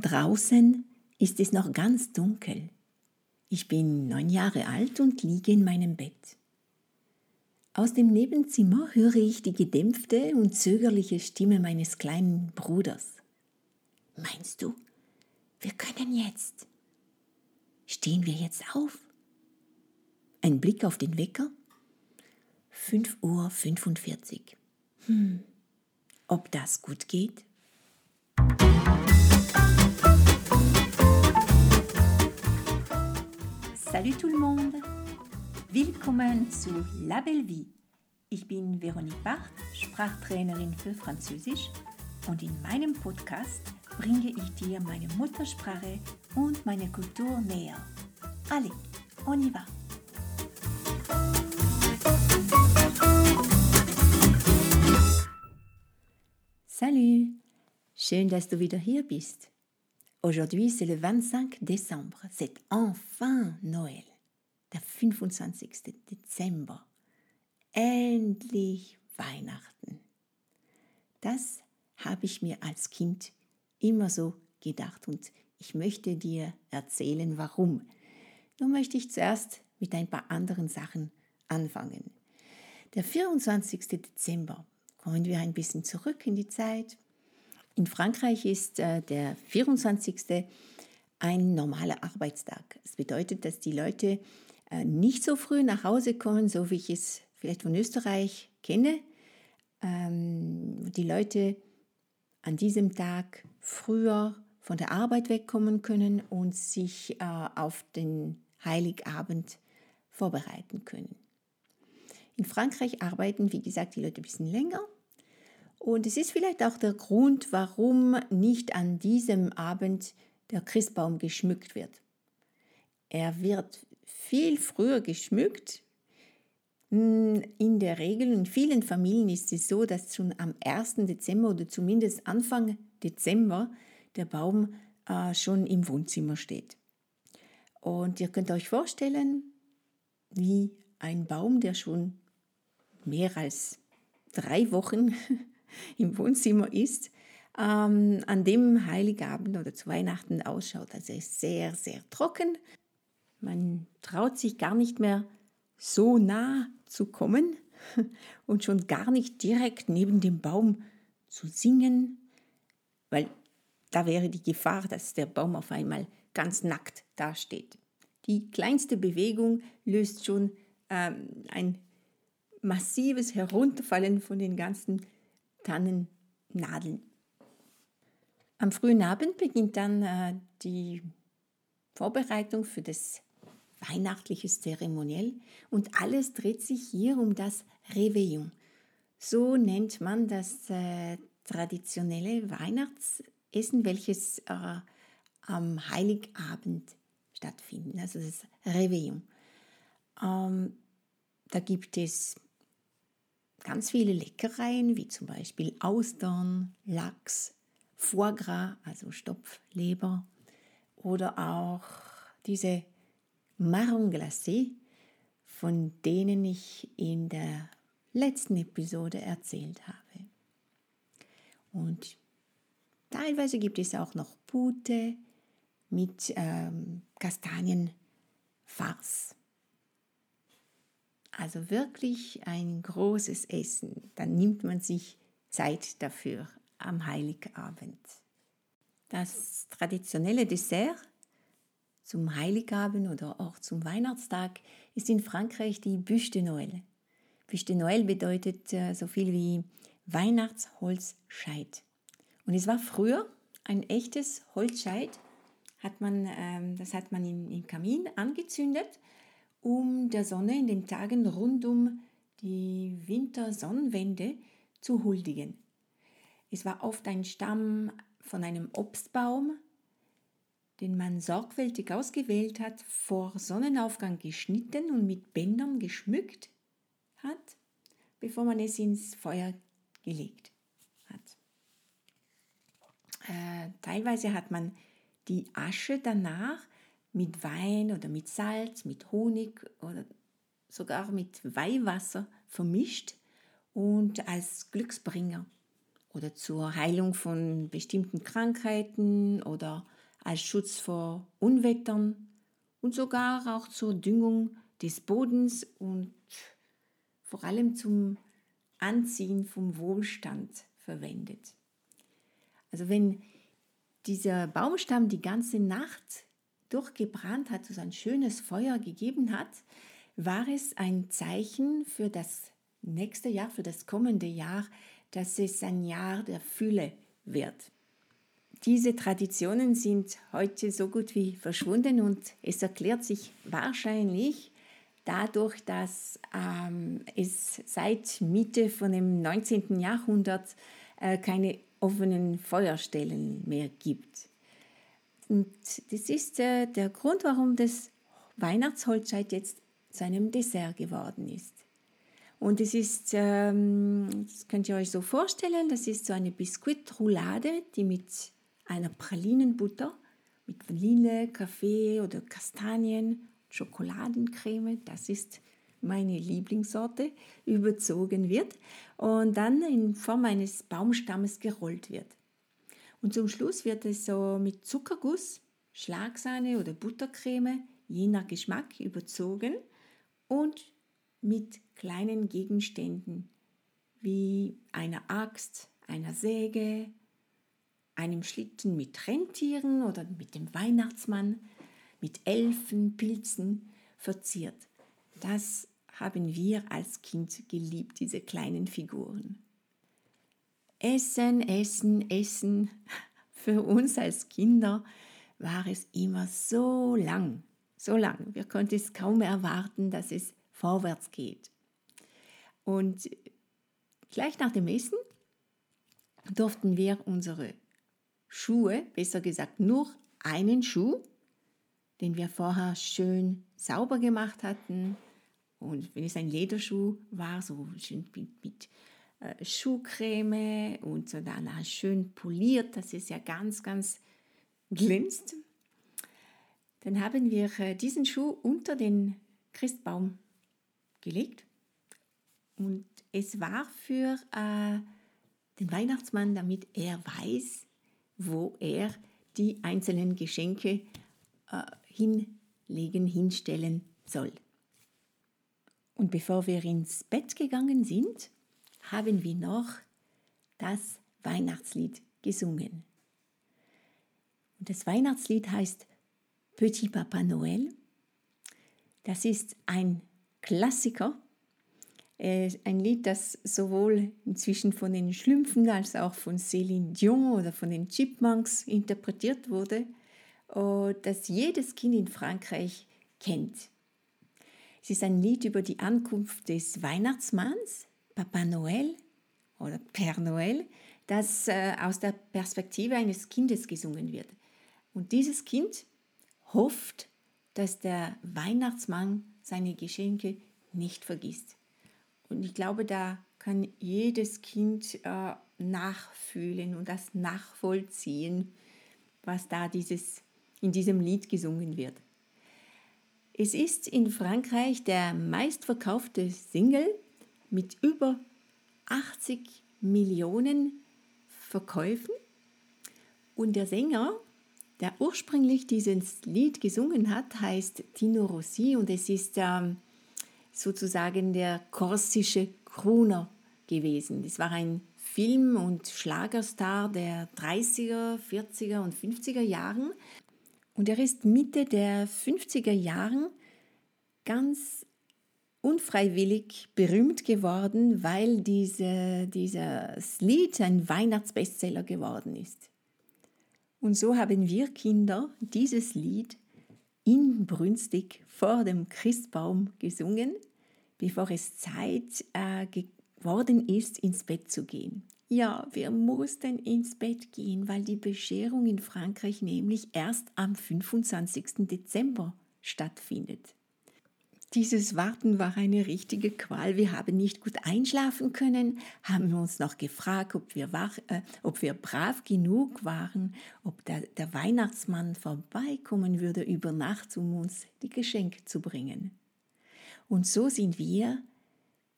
Draußen ist es noch ganz dunkel. Ich bin neun Jahre alt und liege in meinem Bett. Aus dem Nebenzimmer höre ich die gedämpfte und zögerliche Stimme meines kleinen Bruders. Meinst du, wir können jetzt? Stehen wir jetzt auf? Ein Blick auf den Wecker? 5.45 Uhr. Hm, ob das gut geht? Salut tout le monde! Willkommen zu La Belle Vie. Ich bin Veronique Barth, Sprachtrainerin für Französisch und in meinem Podcast bringe ich dir meine Muttersprache und meine Kultur näher. Allez, on y va! Salut! Schön, dass du wieder hier bist. Aujourd'hui, c'est le 25 décembre. C'est enfin Noël. Der 25. Dezember. Endlich Weihnachten. Das habe ich mir als Kind immer so gedacht und ich möchte dir erzählen, warum. Nun möchte ich zuerst mit ein paar anderen Sachen anfangen. Der 24. Dezember, kommen wir ein bisschen zurück in die Zeit, in Frankreich ist äh, der 24. ein normaler Arbeitstag. Das bedeutet, dass die Leute äh, nicht so früh nach Hause kommen, so wie ich es vielleicht von Österreich kenne. Ähm, die Leute an diesem Tag früher von der Arbeit wegkommen können und sich äh, auf den Heiligabend vorbereiten können. In Frankreich arbeiten, wie gesagt, die Leute ein bisschen länger und es ist vielleicht auch der Grund, warum nicht an diesem Abend der Christbaum geschmückt wird. Er wird viel früher geschmückt. Hm, in der Regel, in vielen Familien ist es so, dass schon am 1. Dezember oder zumindest Anfang Dezember der Baum äh, schon im Wohnzimmer steht. Und ihr könnt euch vorstellen, wie ein Baum, der schon mehr als drei Wochen im Wohnzimmer ist, ähm, an dem Heiligabend oder zu Weihnachten ausschaut. Also er ist sehr, sehr trocken. Man traut sich gar nicht mehr so nah zu kommen und schon gar nicht direkt neben dem Baum zu singen, weil da wäre die Gefahr, dass der Baum auf einmal ganz nackt dasteht. Die kleinste Bewegung löst schon ähm, ein massives Herunterfallen von den ganzen Tannennadeln. Am frühen Abend beginnt dann äh, die Vorbereitung für das weihnachtliche Zeremoniell und alles dreht sich hier um das Réveillon. So nennt man das äh, traditionelle Weihnachtsessen, welches äh, am Heiligabend stattfindet, also das Réveillon. Ähm, da gibt es ganz viele Leckereien, wie zum Beispiel Austern, Lachs, Foie Gras, also Stopfleber, oder auch diese Marron glacé, von denen ich in der letzten Episode erzählt habe. Und teilweise gibt es auch noch Pute mit ähm, Kastanienfarce. Also wirklich ein großes Essen. Dann nimmt man sich Zeit dafür am Heiligabend. Das traditionelle Dessert zum Heiligabend oder auch zum Weihnachtstag ist in Frankreich die Bûche de Noël. Bûche de Noël bedeutet äh, so viel wie Weihnachtsholzscheit. Und es war früher ein echtes Holzscheit, hat man, ähm, das hat man im Kamin angezündet um der Sonne in den Tagen rund um die Wintersonnenwende zu huldigen. Es war oft ein Stamm von einem Obstbaum, den man sorgfältig ausgewählt hat, vor Sonnenaufgang geschnitten und mit Bändern geschmückt hat, bevor man es ins Feuer gelegt hat. Äh, teilweise hat man die Asche danach mit Wein oder mit Salz, mit Honig oder sogar mit Weihwasser vermischt und als Glücksbringer oder zur Heilung von bestimmten Krankheiten oder als Schutz vor Unwettern und sogar auch zur Düngung des Bodens und vor allem zum Anziehen vom Wohlstand verwendet. Also wenn dieser Baumstamm die ganze Nacht durchgebrannt hat, so ein schönes Feuer gegeben hat, war es ein Zeichen für das nächste Jahr, für das kommende Jahr, dass es ein Jahr der Fülle wird. Diese Traditionen sind heute so gut wie verschwunden und es erklärt sich wahrscheinlich dadurch, dass ähm, es seit Mitte von dem 19. Jahrhundert äh, keine offenen Feuerstellen mehr gibt. Und das ist äh, der Grund, warum das Weihnachtsholzscheit jetzt zu einem Dessert geworden ist. Und es ist, ähm, das könnt ihr euch so vorstellen, das ist so eine Biskuitroulade, die mit einer Pralinenbutter, mit Vanille, Kaffee oder Kastanien, Schokoladencreme, das ist meine Lieblingssorte, überzogen wird und dann in Form eines Baumstammes gerollt wird. Und zum Schluss wird es so mit Zuckerguss, Schlagsahne oder Buttercreme, je nach Geschmack, überzogen und mit kleinen Gegenständen wie einer Axt, einer Säge, einem Schlitten mit Rentieren oder mit dem Weihnachtsmann, mit Elfen, Pilzen verziert. Das haben wir als Kind geliebt, diese kleinen Figuren. Essen, Essen, Essen. Für uns als Kinder war es immer so lang, so lang. Wir konnten es kaum erwarten, dass es vorwärts geht. Und gleich nach dem Essen durften wir unsere Schuhe, besser gesagt nur einen Schuh, den wir vorher schön sauber gemacht hatten. Und wenn es ein Lederschuh war, so schön mit, mit Schuhcreme und so danach schön poliert, dass es ja ganz, ganz glänzt. Dann haben wir äh, diesen Schuh unter den Christbaum gelegt und es war für äh, den Weihnachtsmann, damit er weiß, wo er die einzelnen Geschenke äh, hinlegen, hinstellen soll. Und bevor wir ins Bett gegangen sind, haben wir noch das Weihnachtslied gesungen. Und das Weihnachtslied heißt Petit Papa Noël. Das ist ein Klassiker äh, ein Lied, das sowohl inzwischen von den Schlümpfen als auch von Céline Dion oder von den Chipmunks interpretiert wurde, äh, das jedes Kind in Frankreich kennt. Es ist ein Lied über die Ankunft des Weihnachtsmanns, Papa Noël oder Père Noël, das äh, aus der Perspektive eines Kindes gesungen wird. Und dieses Kind hofft, dass der Weihnachtsmann seine Geschenke nicht vergisst. Und ich glaube, da kann jedes Kind äh, nachfühlen und das nachvollziehen, was da dieses, in diesem Lied gesungen wird. Es ist in Frankreich der meistverkaufte Single mit über 80 Millionen Verkäufen. Und der Sänger, der ursprünglich dieses Lied gesungen hat, heißt Tino Rossi und es ist ähm, sozusagen der korsische Kruner gewesen. Das war ein Film- und Schlagerstar der 30er, 40er und 50er Jahren. Und er ist Mitte der 50er Jahren ganz unfreiwillig berühmt geworden, weil diese, dieses Lied ein Weihnachtsbestseller geworden ist. Und so haben wir Kinder dieses Lied inbrünstig vor dem Christbaum gesungen bevor es Zeit äh, geworden ist, ins Bett zu gehen. Ja, wir mussten ins Bett gehen, weil die Bescherung in Frankreich nämlich erst am 25. Dezember stattfindet. Dieses Warten war eine richtige Qual. Wir haben nicht gut einschlafen können, haben uns noch gefragt, ob wir, wach, äh, ob wir brav genug waren, ob der, der Weihnachtsmann vorbeikommen würde über Nacht, um uns die Geschenke zu bringen. Und so sind wir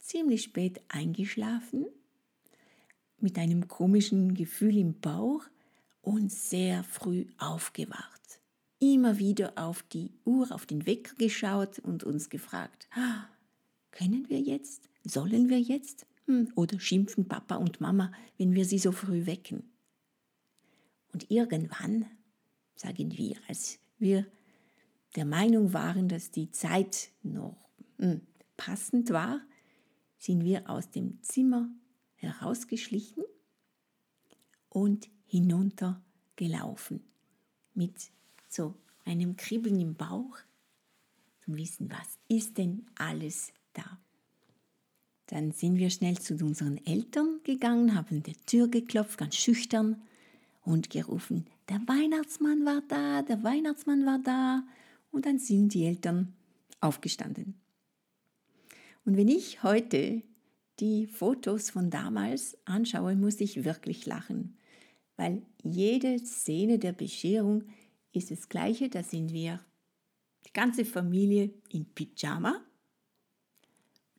ziemlich spät eingeschlafen mit einem komischen Gefühl im Bauch und sehr früh aufgewacht. Immer wieder auf die Uhr, auf den Wecker geschaut und uns gefragt, ah, können wir jetzt? Sollen wir jetzt? Hm, oder schimpfen Papa und Mama, wenn wir sie so früh wecken. Und irgendwann, sagen wir, als wir der Meinung waren, dass die Zeit noch hm, passend war, sind wir aus dem Zimmer herausgeschlichen und hinuntergelaufen mit so einem Kribbeln im Bauch zum Wissen, was ist denn alles da. Dann sind wir schnell zu unseren Eltern gegangen, haben der Tür geklopft, ganz schüchtern und gerufen, der Weihnachtsmann war da, der Weihnachtsmann war da. Und dann sind die Eltern aufgestanden. Und wenn ich heute die Fotos von damals anschaue, muss ich wirklich lachen, weil jede Szene der Bescherung ist das gleiche. Da sind wir, die ganze Familie in Pyjama,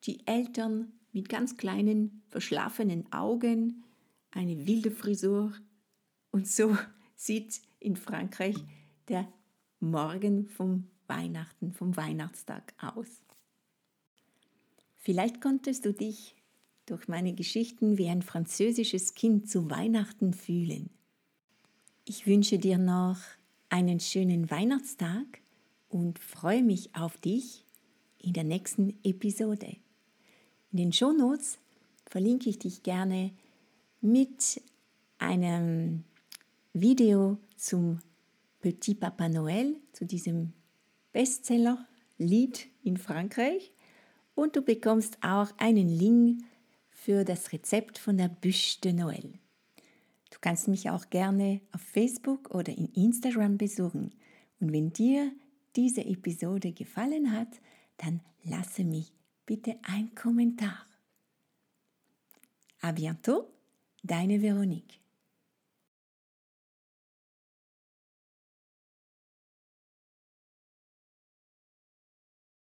die Eltern mit ganz kleinen, verschlafenen Augen, eine wilde Frisur. Und so sieht in Frankreich der Morgen vom Weihnachten, vom Weihnachtstag aus. Vielleicht konntest du dich durch meine Geschichten wie ein französisches Kind zu Weihnachten fühlen. Ich wünsche dir noch einen schönen Weihnachtstag und freue mich auf dich in der nächsten Episode. In den Shownotes verlinke ich dich gerne mit einem Video zum Petit Papa Noël, zu diesem Bestseller-Lied in Frankreich. Und du bekommst auch einen Link für das Rezept von der Bûche de Noël. Du kannst mich auch gerne auf Facebook oder in Instagram besuchen. Und wenn dir diese Episode gefallen hat, dann lasse mich bitte ein Kommentar. A bientôt, deine Veronique.